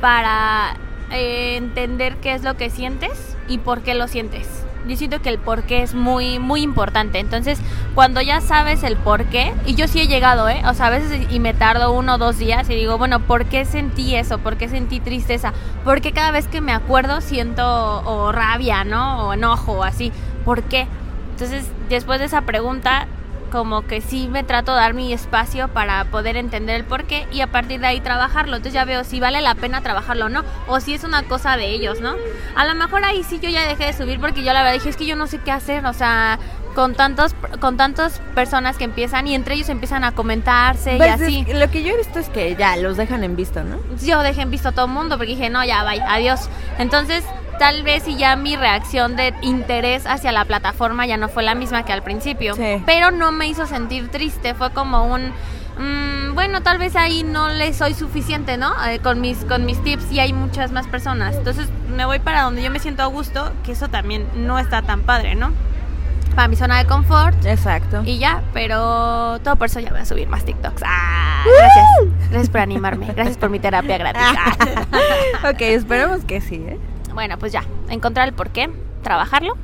para eh, entender qué es lo que sientes y por qué lo sientes. Yo siento que el por qué es muy, muy importante. Entonces, cuando ya sabes el por qué, y yo sí he llegado, ¿eh? O sea, a veces y me tardo uno o dos días y digo, bueno, ¿por qué sentí eso? ¿Por qué sentí tristeza? Porque cada vez que me acuerdo siento o rabia, ¿no? O enojo o así. ¿Por qué? Entonces, después de esa pregunta, como que sí me trato de dar mi espacio para poder entender el por qué y a partir de ahí trabajarlo. Entonces ya veo si vale la pena trabajarlo o no, o si es una cosa de ellos, ¿no? A lo mejor ahí sí yo ya dejé de subir porque yo la verdad dije, es que yo no sé qué hacer, o sea, con tantos con tantas personas que empiezan y entre ellos empiezan a comentarse y Pues es así. lo que yo he visto es que ya los dejan en visto, ¿no? Yo dejé en visto a todo el mundo porque dije, no, ya, bye, adiós. Entonces, tal vez y ya mi reacción de interés hacia la plataforma ya no fue la misma que al principio. Sí. Pero no me hizo sentir triste, fue como un... mm, bueno, tal vez ahí no le soy suficiente, ¿no? Eh, con, mis, con mis tips y hay muchas más personas. Entonces me voy para donde yo me siento a gusto, que eso también no está tan padre, ¿no? Para mi zona de confort. Exacto. Y ya, pero todo por eso ya voy a subir más TikToks. Ah, gracias. Gracias por animarme. Gracias por mi terapia gratis. Ok, esperemos que sí, ¿eh? Bueno, pues ya, encontrar el porqué, trabajarlo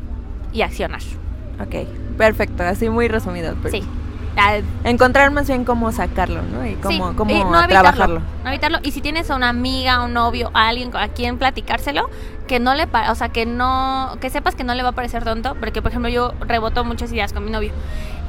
y accionar. Ok, perfecto, así muy resumido. pero Sí. Ah, Encontrar más bien cómo sacarlo, ¿no? Y cómo, sí, cómo y no evitarlo, trabajarlo. No evitarlo. Y si tienes a una amiga, un novio, a alguien a quien platicárselo, que no le, o sea, que no, que sepas que no le va a parecer tonto, porque por ejemplo yo reboto muchas ideas con mi novio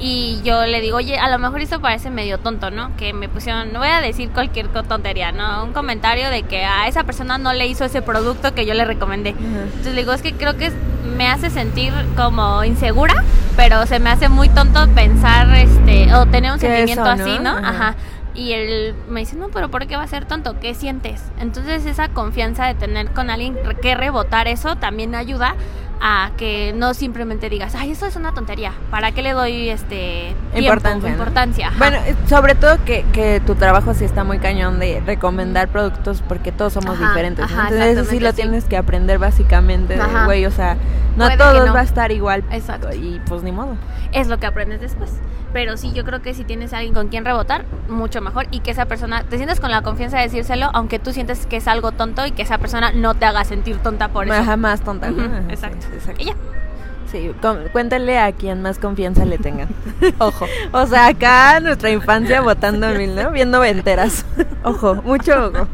y yo le digo, oye, a lo mejor esto parece medio tonto, ¿no? Que me pusieron, no voy a decir cualquier tontería, ¿no? Un comentario de que a esa persona no le hizo ese producto que yo le recomendé. Entonces le digo, es que creo que me hace sentir como insegura, pero se me hace muy tonto pensar, este, o tener un sentimiento eso, así, ¿no? Ajá. Ajá. Y él me dice, no, pero ¿por qué va a ser tonto? ¿Qué sientes? Entonces esa confianza de tener con alguien que rebotar eso también ayuda a que no simplemente digas, ay, eso es una tontería. ¿Para qué le doy este tiempo, Importancia, importancia? Bueno, eh, sobre todo que, que tu trabajo sí está muy cañón de recomendar productos porque todos somos Ajá, diferentes. Entonces eso sí lo sí. tienes que aprender básicamente, de, güey, o sea, no a todos no. va a estar igual. Exacto. Y pues ni modo. es lo que aprendes después. Pero sí, yo creo que si tienes a alguien con quien rebotar, mucho mejor. Y que esa persona, te sientes con la confianza de decírselo, aunque tú sientes que es algo tonto y que esa persona no te haga sentir tonta por eso. Ajá, más tonta, ¿no? Sí, exacto. exacto. Y ya. Sí, cuéntale a quien más confianza le tengan. Ojo. O sea, acá nuestra infancia votando mil, ¿no? Viendo venteras. Ojo, mucho ojo.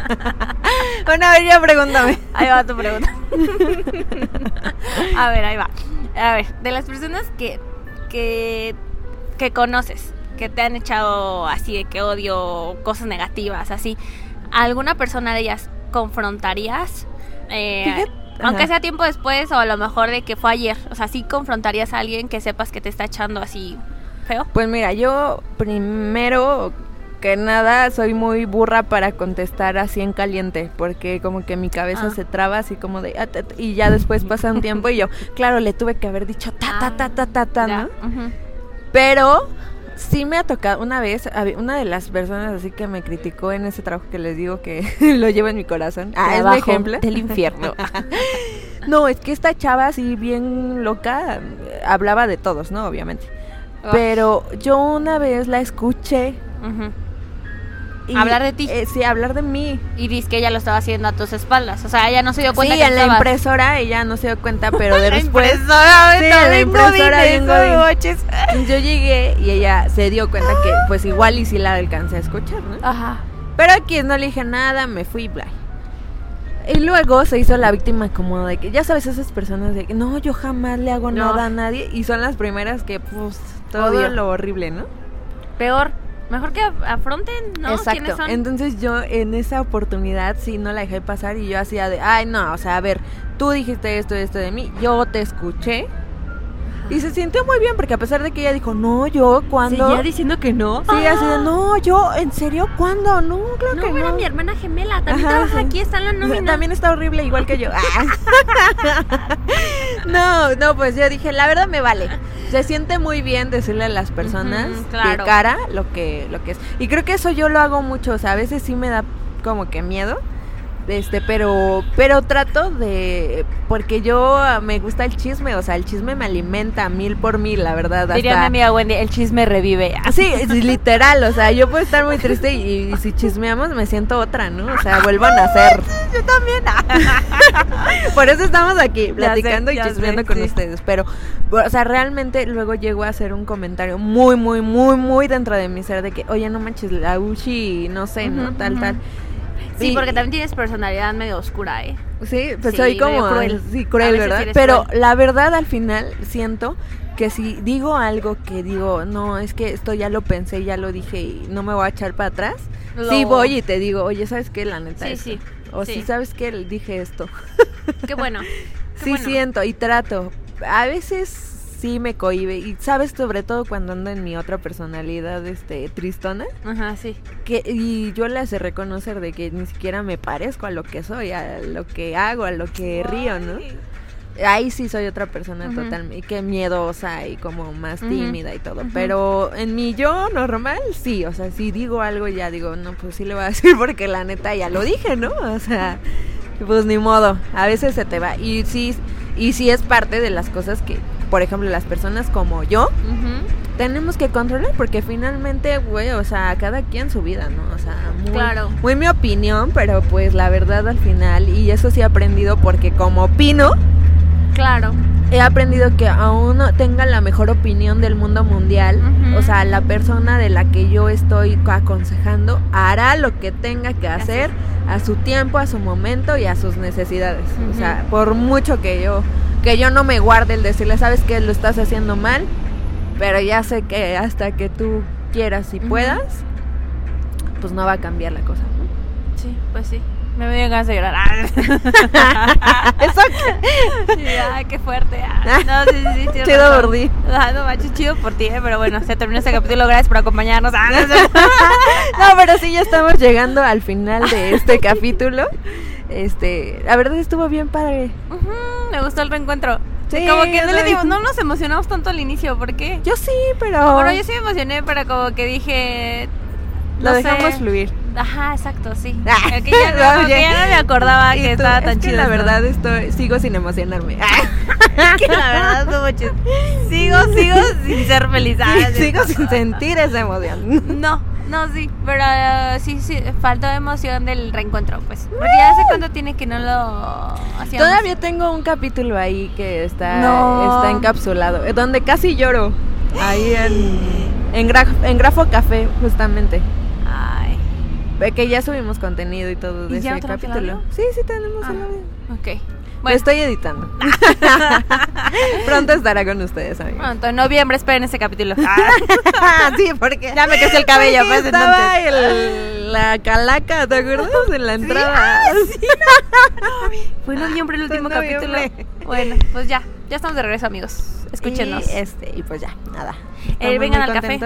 bueno, a ver, ya pregúntame. Ahí va tu pregunta. a ver, ahí va. A ver, de las personas que, que, que conoces, que te han echado así de que odio, cosas negativas, así, ¿alguna persona de ellas confrontarías? Eh, aunque sea tiempo después o a lo mejor de que fue ayer. O sea, ¿sí confrontarías a alguien que sepas que te está echando así feo? Pues mira, yo primero que nada soy muy burra para contestar así en caliente, porque como que mi cabeza Ah. se traba así como de... ah, y ya después pasa un tiempo y yo, claro, le tuve que haber dicho ta, ta, ta, ta, ta, ta, Ya, ¿no? ujú. Pero sí me ha tocado una vez, una de las personas así que me criticó en ese trabajo que les digo que lo llevo en mi corazón. Ah, es mi ejemplo. del infierno. no, es que esta chava así bien loca eh, hablaba de todos, ¿no? Obviamente. Ah. Pero yo una vez la escuché. Ujú. Y- ¿Hablar de ti? eh, sí, hablar de mí. Y dices que ella lo estaba haciendo a tus espaldas. O sea, ella no se dio cuenta sí, que en la impresora ella no se dio cuenta, pero de La después... impresora, Sí, ahorita la impresora godín. manches. Yo llegué y ella se dio cuenta que pues igual y sí la alcancé a escuchar, ¿no? Ajá. Pero aquí no le dije nada, me fui bla. Y luego se hizo la víctima como de que, ya sabes, esas personas de que no, yo jamás le hago No. nada a nadie. Y son las primeras que, pues, todo Odio. lo horrible, ¿no? Peor. Mejor que af- afronten, ¿no? ¿Quiénes Exacto. son? Entonces yo en esa oportunidad sí no la dejé pasar y yo hacía de, ay, no, o sea, a ver, tú dijiste esto, esto de mí, yo te escuché. Y se sintió muy bien porque a pesar de que ella dijo, no, yo, ¿cuándo? Seguía diciendo que no. Sí, así de, no, yo, ¿en serio? ¿Cuándo? No, claro No, que era no. mi hermana gemela. También Ajá, trabaja sí. aquí, está en la nómina. También está horrible, igual que yo. No, no, pues yo dije, la verdad me vale. Se siente muy bien decirle a las personas claro. de cara lo que, lo que es. Y creo que eso yo lo hago mucho, o sea, a veces sí me da como que miedo. Este, pero, pero trato de, porque yo ah, me gusta el chisme, o sea, el chisme me alimenta mil por mil, la verdad. Diría mi hasta- amiga Wendy, el chisme revive. Sí, es literal, o sea, yo puedo estar muy triste y, y si chismeamos me siento otra, ¿no? O sea, vuelvo a nacer. Yo también. Por eso estamos aquí, platicando sé, y chismeando sé, con sí. ustedes. Pero, o sea, realmente luego llego a hacer un comentario muy, muy, muy, muy dentro de mi ser de que, oye, no manches, la Uchi, no sé, ¿no? Tal, tal. Sí, porque también tienes personalidad medio oscura, ¿eh? Sí, pues Sí, soy como cruel. sí, cruel, ¿verdad? Pero cruel. la verdad al final siento que si digo algo que digo, no, es que esto ya lo pensé, ya lo dije y no me voy a echar para atrás, sí Lo- voy y te digo, oye, ¿sabes qué? La neta Sí, esto". sí, O sí. sí, ¿sabes qué? Dije esto. Qué bueno. Qué sí bueno. siento y trato. A veces sí me cohibe. Y sabes, sobre todo cuando ando en mi otra personalidad, este, tristona, Ajá, sí. que, y yo le hace reconocer de que ni siquiera me parezco a lo que soy, a lo que hago, a lo que río, ¿no? Ahí sí soy otra persona totalmente, que miedosa y como más tímida y todo. Pero en mi yo normal, sí. O sea, si digo algo ya digo, no, pues sí le voy a decir porque la neta ya lo dije, ¿no? O sea, pues ni modo. A veces se te va. Y sí, y sí es parte de las cosas que, por ejemplo, las personas como yo tenemos que controlar porque finalmente, güey, o sea, cada quien su vida, ¿no? O sea, muy, Claro. muy mi opinión, pero pues la verdad al final, y eso sí he aprendido porque como opino, Claro. he aprendido que aún no tenga la mejor opinión del mundo mundial, o sea, la persona de la que yo estoy aconsejando hará lo que tenga que hacer a su tiempo, a su momento y a sus necesidades. O sea, por mucho que yo que yo no me guarde el decirle, sabes que lo estás haciendo mal, pero ya sé que hasta que tú quieras y puedas, pues no va a cambiar la cosa. ¿no? Sí, pues sí. Me dio ganas de llorar. Eso que- Sí, ay, qué fuerte. ah. No, sí, sí, sí. tienes Chido por ti. Ah, no chido por ti, eh, pero bueno, se terminó este capítulo. Gracias por acompañarnos. Ah, no pero sí, ya estamos llegando al final de este capítulo. Este, la verdad estuvo bien padre. Me gustó el reencuentro. Sí, como que no le digo, no nos emocionamos tanto al inicio, ¿por qué? Yo sí, pero Bueno, yo sí me emocioné, pero como que dije. lo no dejamos sé. fluir. Ajá, exacto, sí. Ah, Que ya, no, que ya no me acordaba que tú, estaba es tan que chido. la verdad estoy, sigo sin emocionarme. que la verdad estuvo chido. Sigo, sigo sin ser feliz. Ah, es sigo sin sentir esa emoción. No, no, sí, pero eh, sí, sí, faltó emoción del reencuentro, pues. Porque ya hace cuánto tiene que no lo hacíamos. Todavía tengo un capítulo ahí que está, No. está encapsulado, eh, donde casi lloro. Ahí en, en, Gra- en Grafo Café, justamente. Ay, Ve Que ya subimos contenido y todo de ¿Y ya ese capítulo. Sí, sí tenemos Ah. el audio. ok. Lo Bueno, estoy editando. Pronto estará con ustedes, amigos. pronto, en noviembre esperen ese capítulo. sí, porque Ya me creció el cabello, Sí, pues, estaba entonces. el- la calaca, ¿te acuerdas? En la entrada. Fue en noviembre el Fue en último capítulo. noviembre. Bueno, pues ya, ya estamos de regreso, amigos. Escúchenos. Y, este, y pues ya, nada. Eh, vengan al café.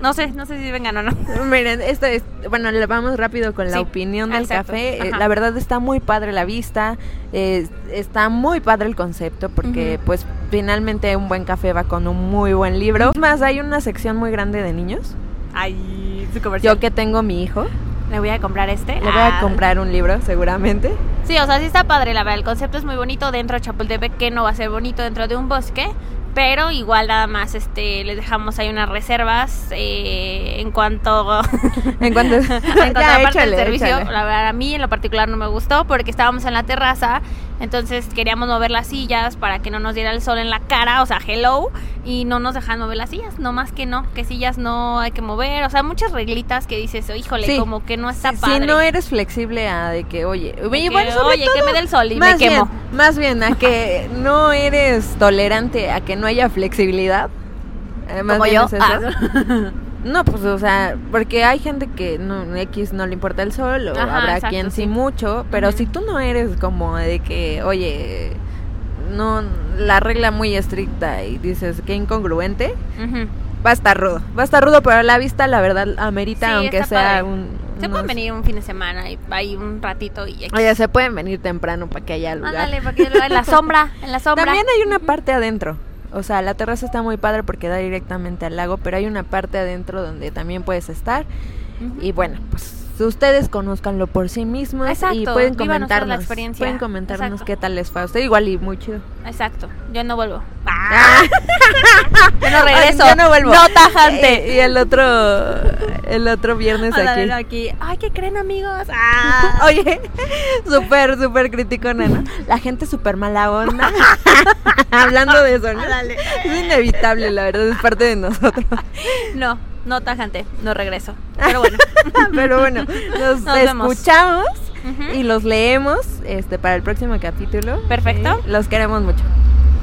No sé, no sé si vengan o no. Miren, esto es, bueno, le vamos rápido con la Sí, opinión del exacto, café. Eh. La verdad está muy padre la vista, eh, está muy padre el concepto porque pues finalmente un buen café va con un muy buen libro. Es más, hay una sección muy grande de niños. Ay, su comercial. Yo que tengo mi hijo, le voy a comprar este. le voy a comprar un libro seguramente. Sí, o sea, sí está padre, la verdad. El concepto es muy bonito dentro de Chapultepec, que no va a ser bonito dentro de un bosque. Pero igual nada más este les dejamos ahí unas reservas eh, en cuanto En cuanto, en cuanto Ya, a la parte del échale, servicio, échale. la verdad a mí en lo particular no me gustó porque estábamos en la terraza, entonces queríamos mover las sillas para que no nos diera el sol en la cara, o sea, hello, y no nos dejan mover las sillas, no más que no, que sillas no hay que mover, o sea, muchas reglitas que dices, "Oh, híjole, Sí. como que no está Si- padre. Si no eres flexible a de que, oye, De que, bueno, oye, que todo, me dé el sol y me quemo. Bien, más bien a que no eres tolerante a que no haya flexibilidad. Eh, Como yo. es. Ah. No, pues, o sea, porque hay gente que no, X no le importa el sol, o Ajá, habrá exacto, quien sí, sí. mucho, pero si tú no eres como de que, oye, no, la regla muy estricta y dices que incongruente, va a estar rudo, va a estar rudo, pero la vista, la verdad, amerita, Sí, aunque sea padre. un... Se unos- pueden venir un fin de semana y ahí un ratito y aquí. Oye, se pueden venir temprano para que haya lugar. Ándale, en la sombra, en la sombra. También hay una parte adentro. O sea, la terraza está muy padre porque da directamente al lago, pero hay una parte adentro donde también puedes estar. Y bueno, pues ustedes conozcanlo por sí mismos y Exacto, pueden vivan ustedes la comentarnos. experiencia. Pueden comentarnos Exacto. qué tal les fue a usted. Igual y muy chido. Exacto, yo no vuelvo. Ah. Yo no regreso. Yo no vuelvo. No tajante. Eh, Y, el otro el otro viernes aquí. aquí. Ay, ¿qué creen, amigos? Ah. Oye, súper, súper criticona, ¿no? La gente súper mala onda. Hablando de eso, ¿no? Ándale. Es inevitable, la verdad, es parte de nosotros. No, no tajante, no regreso. Pero bueno. Pero bueno, nos, escuchamos y los leemos este para el próximo capítulo. Perfecto. Sí, los queremos mucho.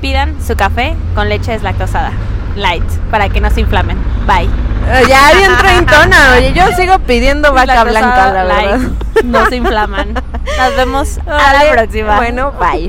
Pidan su café con leche deslactosada. Light, para que no se inflamen. Bye. Eh, Ya bien treintona, oye, yo sigo pidiendo vaca blanca, la Deslactosada, verdad. light. No se inflaman. Nos vemos a la próxima. Bueno, bye.